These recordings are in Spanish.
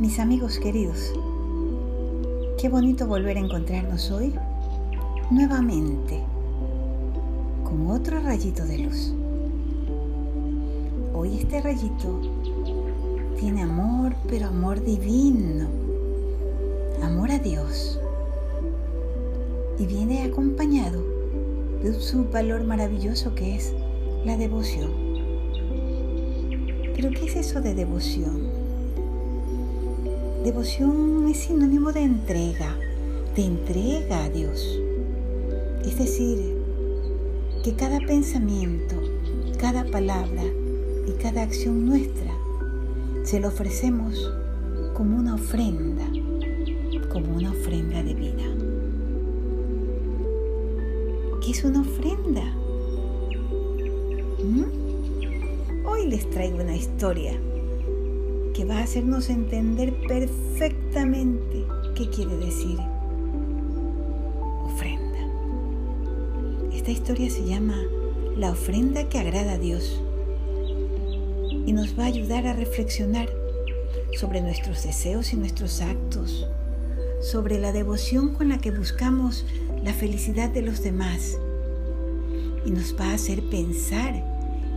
Mis amigos queridos, qué bonito volver a encontrarnos hoy nuevamente con otro rayito de luz. Hoy este rayito tiene amor, pero amor divino, amor a Dios. Y viene acompañado de su valor maravilloso que es la devoción. Pero ¿qué es eso de devoción? Devoción es sinónimo de entrega, de entrega a Dios. Es decir, que cada pensamiento, cada palabra y cada acción nuestra se lo ofrecemos como una ofrenda, como una ofrenda de vida. ¿Qué es una ofrenda? ¿Mm? Hoy les traigo una historia que va a hacernos entender perfectamente qué quiere decir ofrenda. Esta historia se llama La ofrenda que agrada a Dios y nos va a ayudar a reflexionar sobre nuestros deseos y nuestros actos, sobre la devoción con la que buscamos la felicidad de los demás y nos va a hacer pensar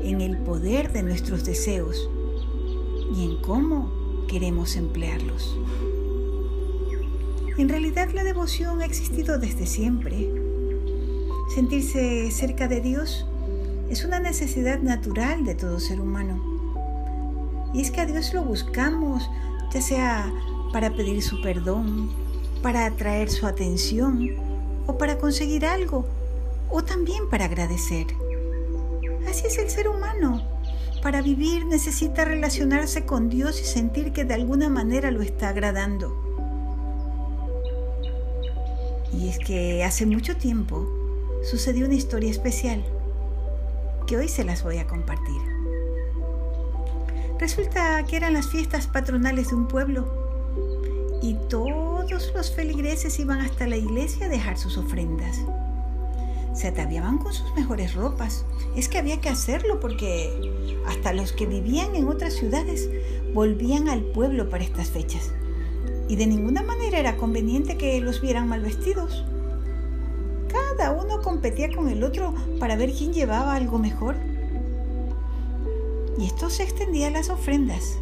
en el poder de nuestros deseos y en cómo queremos emplearlos. En realidad la devoción ha existido desde siempre. Sentirse cerca de Dios es una necesidad natural de todo ser humano. Y es que a Dios lo buscamos, ya sea para pedir su perdón, para atraer su atención o para conseguir algo, o también para agradecer. Así es el ser humano. Para vivir necesita relacionarse con Dios y sentir que de alguna manera lo está agradando. Y es que hace mucho tiempo sucedió una historia especial que hoy se las voy a compartir. Resulta que eran las fiestas patronales de un pueblo y todos los feligreses iban hasta la iglesia a dejar sus ofrendas se ataviaban con sus mejores ropas. Es que había que hacerlo porque hasta los que vivían en otras ciudades volvían al pueblo para estas fechas. Y de ninguna manera era conveniente que los vieran mal vestidos. Cada uno competía con el otro para ver quién llevaba algo mejor. Y esto se extendía a las ofrendas.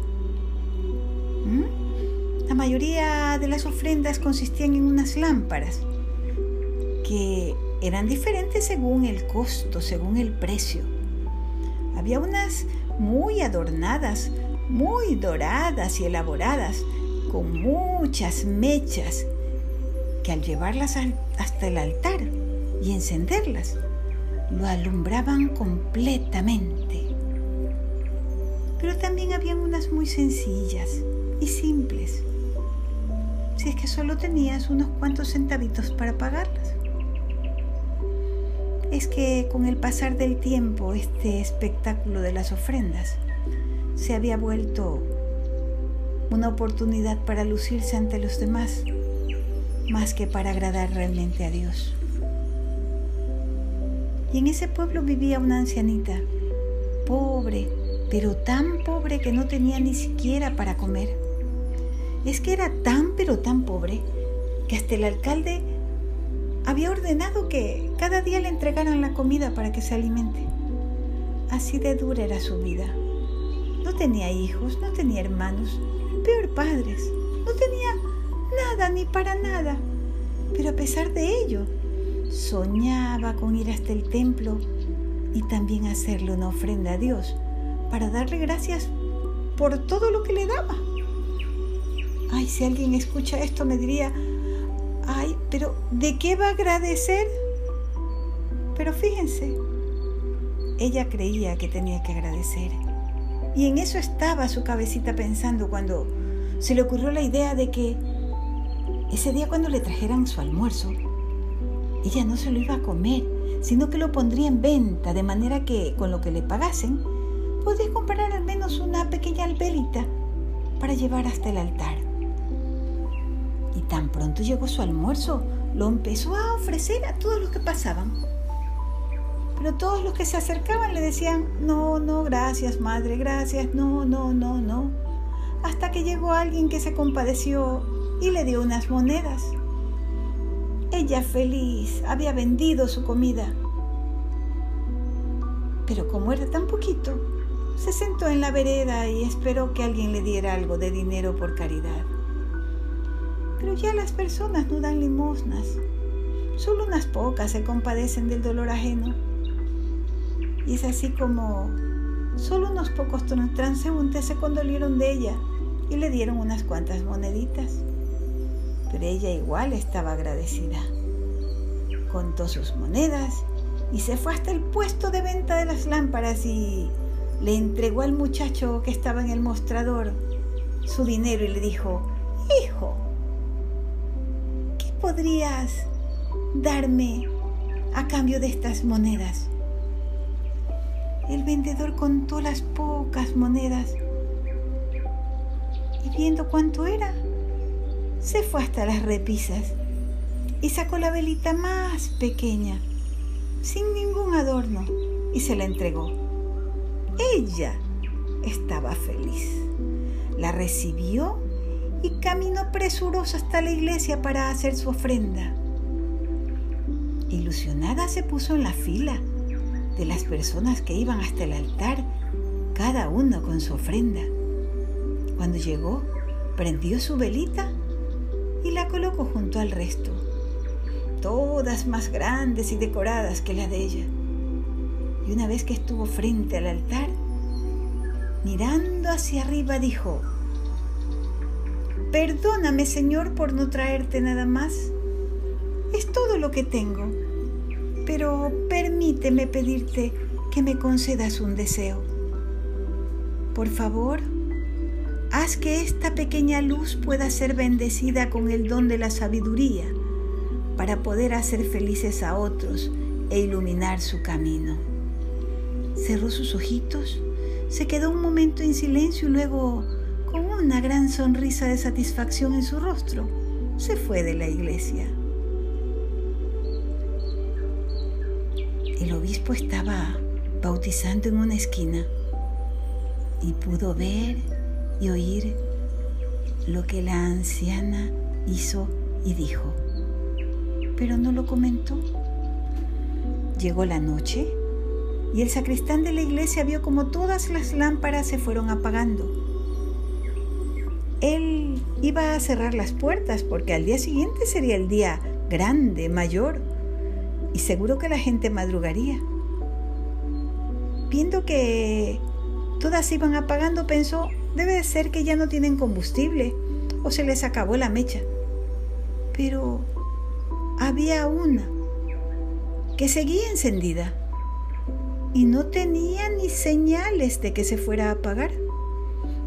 ¿Mm? La mayoría de las ofrendas consistían en unas lámparas que eran diferentes según el costo, según el precio. Había unas muy adornadas, muy doradas y elaboradas, con muchas mechas, que al llevarlas hasta el altar y encenderlas, lo alumbraban completamente. Pero también habían unas muy sencillas y simples, si es que solo tenías unos cuantos centavitos para pagarlas es que con el pasar del tiempo este espectáculo de las ofrendas se había vuelto una oportunidad para lucirse ante los demás, más que para agradar realmente a Dios. Y en ese pueblo vivía una ancianita, pobre, pero tan pobre que no tenía ni siquiera para comer. Es que era tan, pero tan pobre, que hasta el alcalde había ordenado que cada día le entregaran la comida para que se alimente. Así de dura era su vida. No tenía hijos, no tenía hermanos, peor padres, no tenía nada ni para nada. Pero a pesar de ello, soñaba con ir hasta el templo y también hacerle una ofrenda a Dios para darle gracias por todo lo que le daba. Ay, si alguien escucha esto me diría, pero ¿de qué va a agradecer? Pero fíjense, ella creía que tenía que agradecer. Y en eso estaba su cabecita pensando cuando se le ocurrió la idea de que ese día cuando le trajeran su almuerzo, ella no se lo iba a comer, sino que lo pondría en venta, de manera que con lo que le pagasen, podría comprar al menos una pequeña albelita para llevar hasta el altar. Tan pronto llegó su almuerzo, lo empezó a ofrecer a todos los que pasaban. Pero todos los que se acercaban le decían, no, no, gracias, madre, gracias, no, no, no, no. hasta que llegó alguien que se compadeció y le dio unas monedas. Ella feliz había vendido su comida. Pero como era tan poquito, se sentó en la vereda y esperó que alguien le diera algo de dinero por caridad. Pero ya las personas no dan limosnas. Solo unas pocas se compadecen del dolor ajeno. Y es así como solo unos pocos transeúntes se condolieron de ella y le dieron unas cuantas moneditas. Pero ella igual estaba agradecida. Contó sus monedas y se fue hasta el puesto de venta de las lámparas y le entregó al muchacho que estaba en el mostrador su dinero y le dijo, Hijo, ¿qué podrías darme a cambio de estas monedas? El vendedor contó las pocas monedas y viendo cuánto era, se fue hasta las repisas y sacó la velita más pequeña, sin ningún adorno, y se la entregó. Ella estaba feliz. La recibió y caminó presurosa hasta la iglesia para hacer su ofrenda. Ilusionada se puso en la fila de las personas que iban hasta el altar, cada uno con su ofrenda. Cuando llegó, prendió su velita y la colocó junto al resto, todas más grandes y decoradas que la de ella. Y una vez que estuvo frente al altar, mirando hacia arriba, dijo, Perdóname, Señor, por no traerte nada más. Es todo lo que tengo pero permíteme pedirte que me concedas un deseo. Por favor, haz que esta pequeña luz pueda ser bendecida con el don de la sabiduría para poder hacer felices a otros e iluminar su camino. Cerró sus ojitos, se quedó un momento en silencio y luego, una gran sonrisa de satisfacción en su rostro, se fue de la iglesia. el obispo estaba bautizando en una esquina y pudo ver y oír lo que la anciana hizo y dijo, pero no lo comentó. Llegó la noche y el sacristán de la iglesia vio como todas las lámparas se fueron apagando. Él iba a cerrar las puertas porque al día siguiente sería el día grande, mayor, y seguro que la gente madrugaría. Viendo que todas iban apagando, pensó, debe de ser que ya no tienen combustible o se les acabó la mecha. Pero había una que seguía encendida y no tenía ni señales de que se fuera a apagar.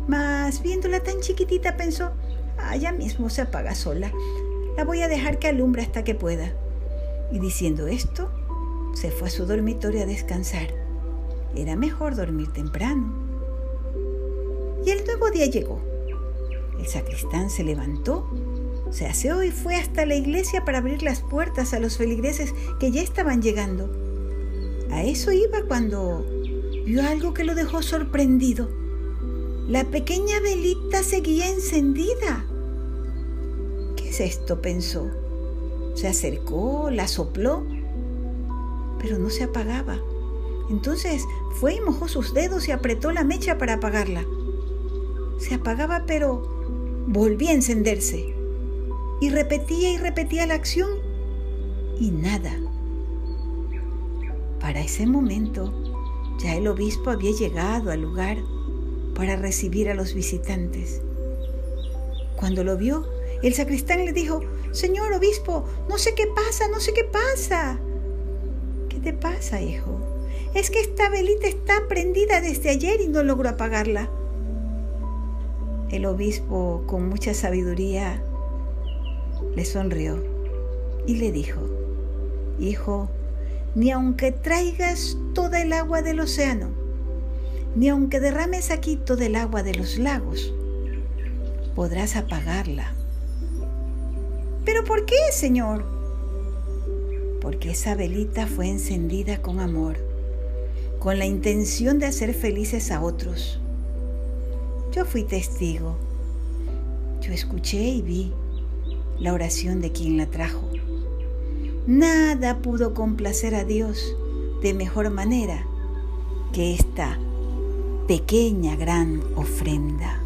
Mas viéndola tan chiquitita pensó, allá mismo se apaga sola. La voy a dejar que alumbre hasta que pueda. Y diciendo esto, se fue a su dormitorio a descansar. Era mejor dormir temprano. Y el nuevo día llegó. El sacristán se levantó, se aseó y fue hasta la iglesia para abrir las puertas a los feligreses que ya estaban llegando. A eso iba cuando vio algo que lo dejó sorprendido. La pequeña velita seguía encendida. ¿Qué es esto? pensó. Se acercó, la sopló, pero no se apagaba. Entonces fue y mojó sus dedos y apretó la mecha para apagarla. Se apagaba, pero volvía a encenderse. Y repetía y repetía la acción y nada. Para ese momento ya el obispo había llegado al lugar para recibir a los visitantes. Cuando lo vio, el sacristán le dijo, Señor obispo, no sé qué pasa, no sé qué pasa. ¿Qué te pasa, hijo? Es que esta velita está prendida desde ayer y no logro apagarla. El obispo, con mucha sabiduría, le sonrió y le dijo, Hijo, ni aunque traigas toda el agua del océano, ni aunque derrames aquí todo el agua de los lagos, podrás apagarla ¿Pero por qué, Señor? Porque esa velita fue encendida con amor, con la intención de hacer felices a otros. Yo fui testigo yo escuché y vi la oración de quien la trajo. Nada pudo complacer a Dios de mejor manera que esta pequeña gran ofrenda.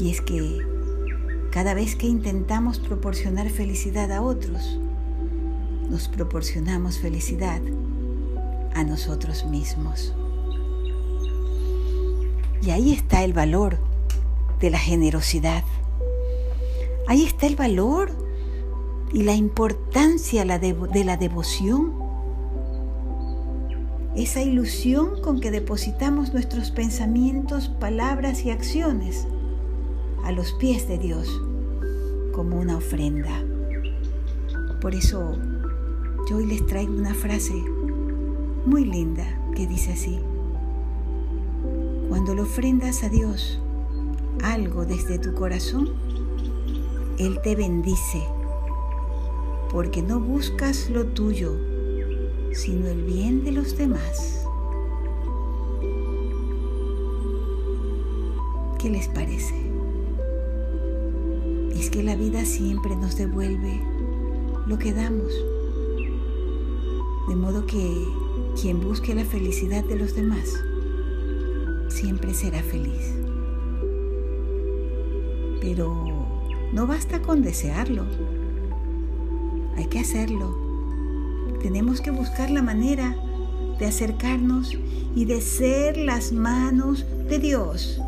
Y es que cada vez que intentamos proporcionar felicidad a otros, nos proporcionamos felicidad a nosotros mismos. Y ahí está el valor de la generosidad. Ahí está el valor y la importancia de la devoción. Esa ilusión con que depositamos nuestros pensamientos, palabras y acciones a los pies de Dios como una ofrenda. Por eso yo hoy les traigo una frase muy linda que dice así. Cuando le ofrendas a Dios algo desde tu corazón, Él te bendice, porque no buscas lo tuyo, sino el bien de los demás. ¿Qué les parece? Es que la vida siempre nos devuelve lo que damos. De modo que quien busque la felicidad de los demás siempre será feliz. Pero no basta con desearlo, hay que hacerlo. Tenemos que buscar la manera de acercarnos y de ser las manos de Dios.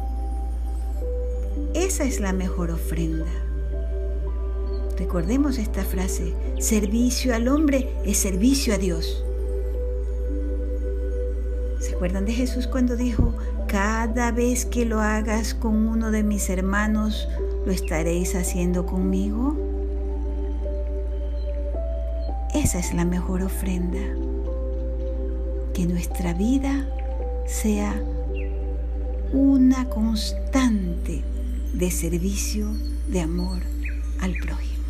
Esa es la mejor ofrenda. Recordemos esta frase, servicio al hombre es servicio a Dios. ¿Se acuerdan de Jesús cuando dijo, cada vez que lo hagas con uno de mis hermanos, lo estaréis haciendo conmigo? Esa es la mejor ofrenda. Que nuestra vida sea una constante de servicio, de amor al prójimo.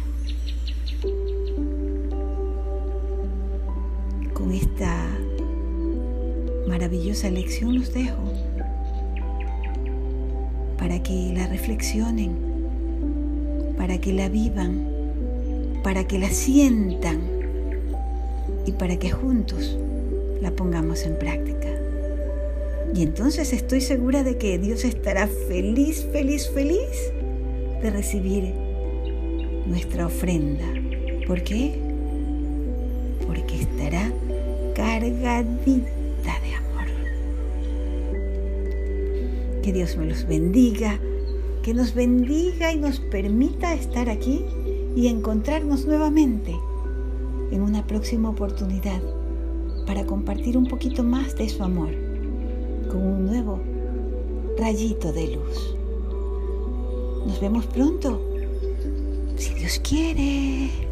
Con esta maravillosa lección los dejo para que la reflexionen, para que la vivan, para que la sientan y para que juntos la pongamos en práctica. Y entonces estoy segura de que Dios estará feliz, feliz, feliz de recibir nuestra ofrenda. ¿Por qué? Porque estará cargadita de amor. Que Dios me los bendiga, que nos bendiga y nos permita estar aquí y encontrarnos nuevamente en una próxima oportunidad para compartir un poquito más de su amor con un nuevo rayito de luz. Nos vemos pronto, si Dios quiere.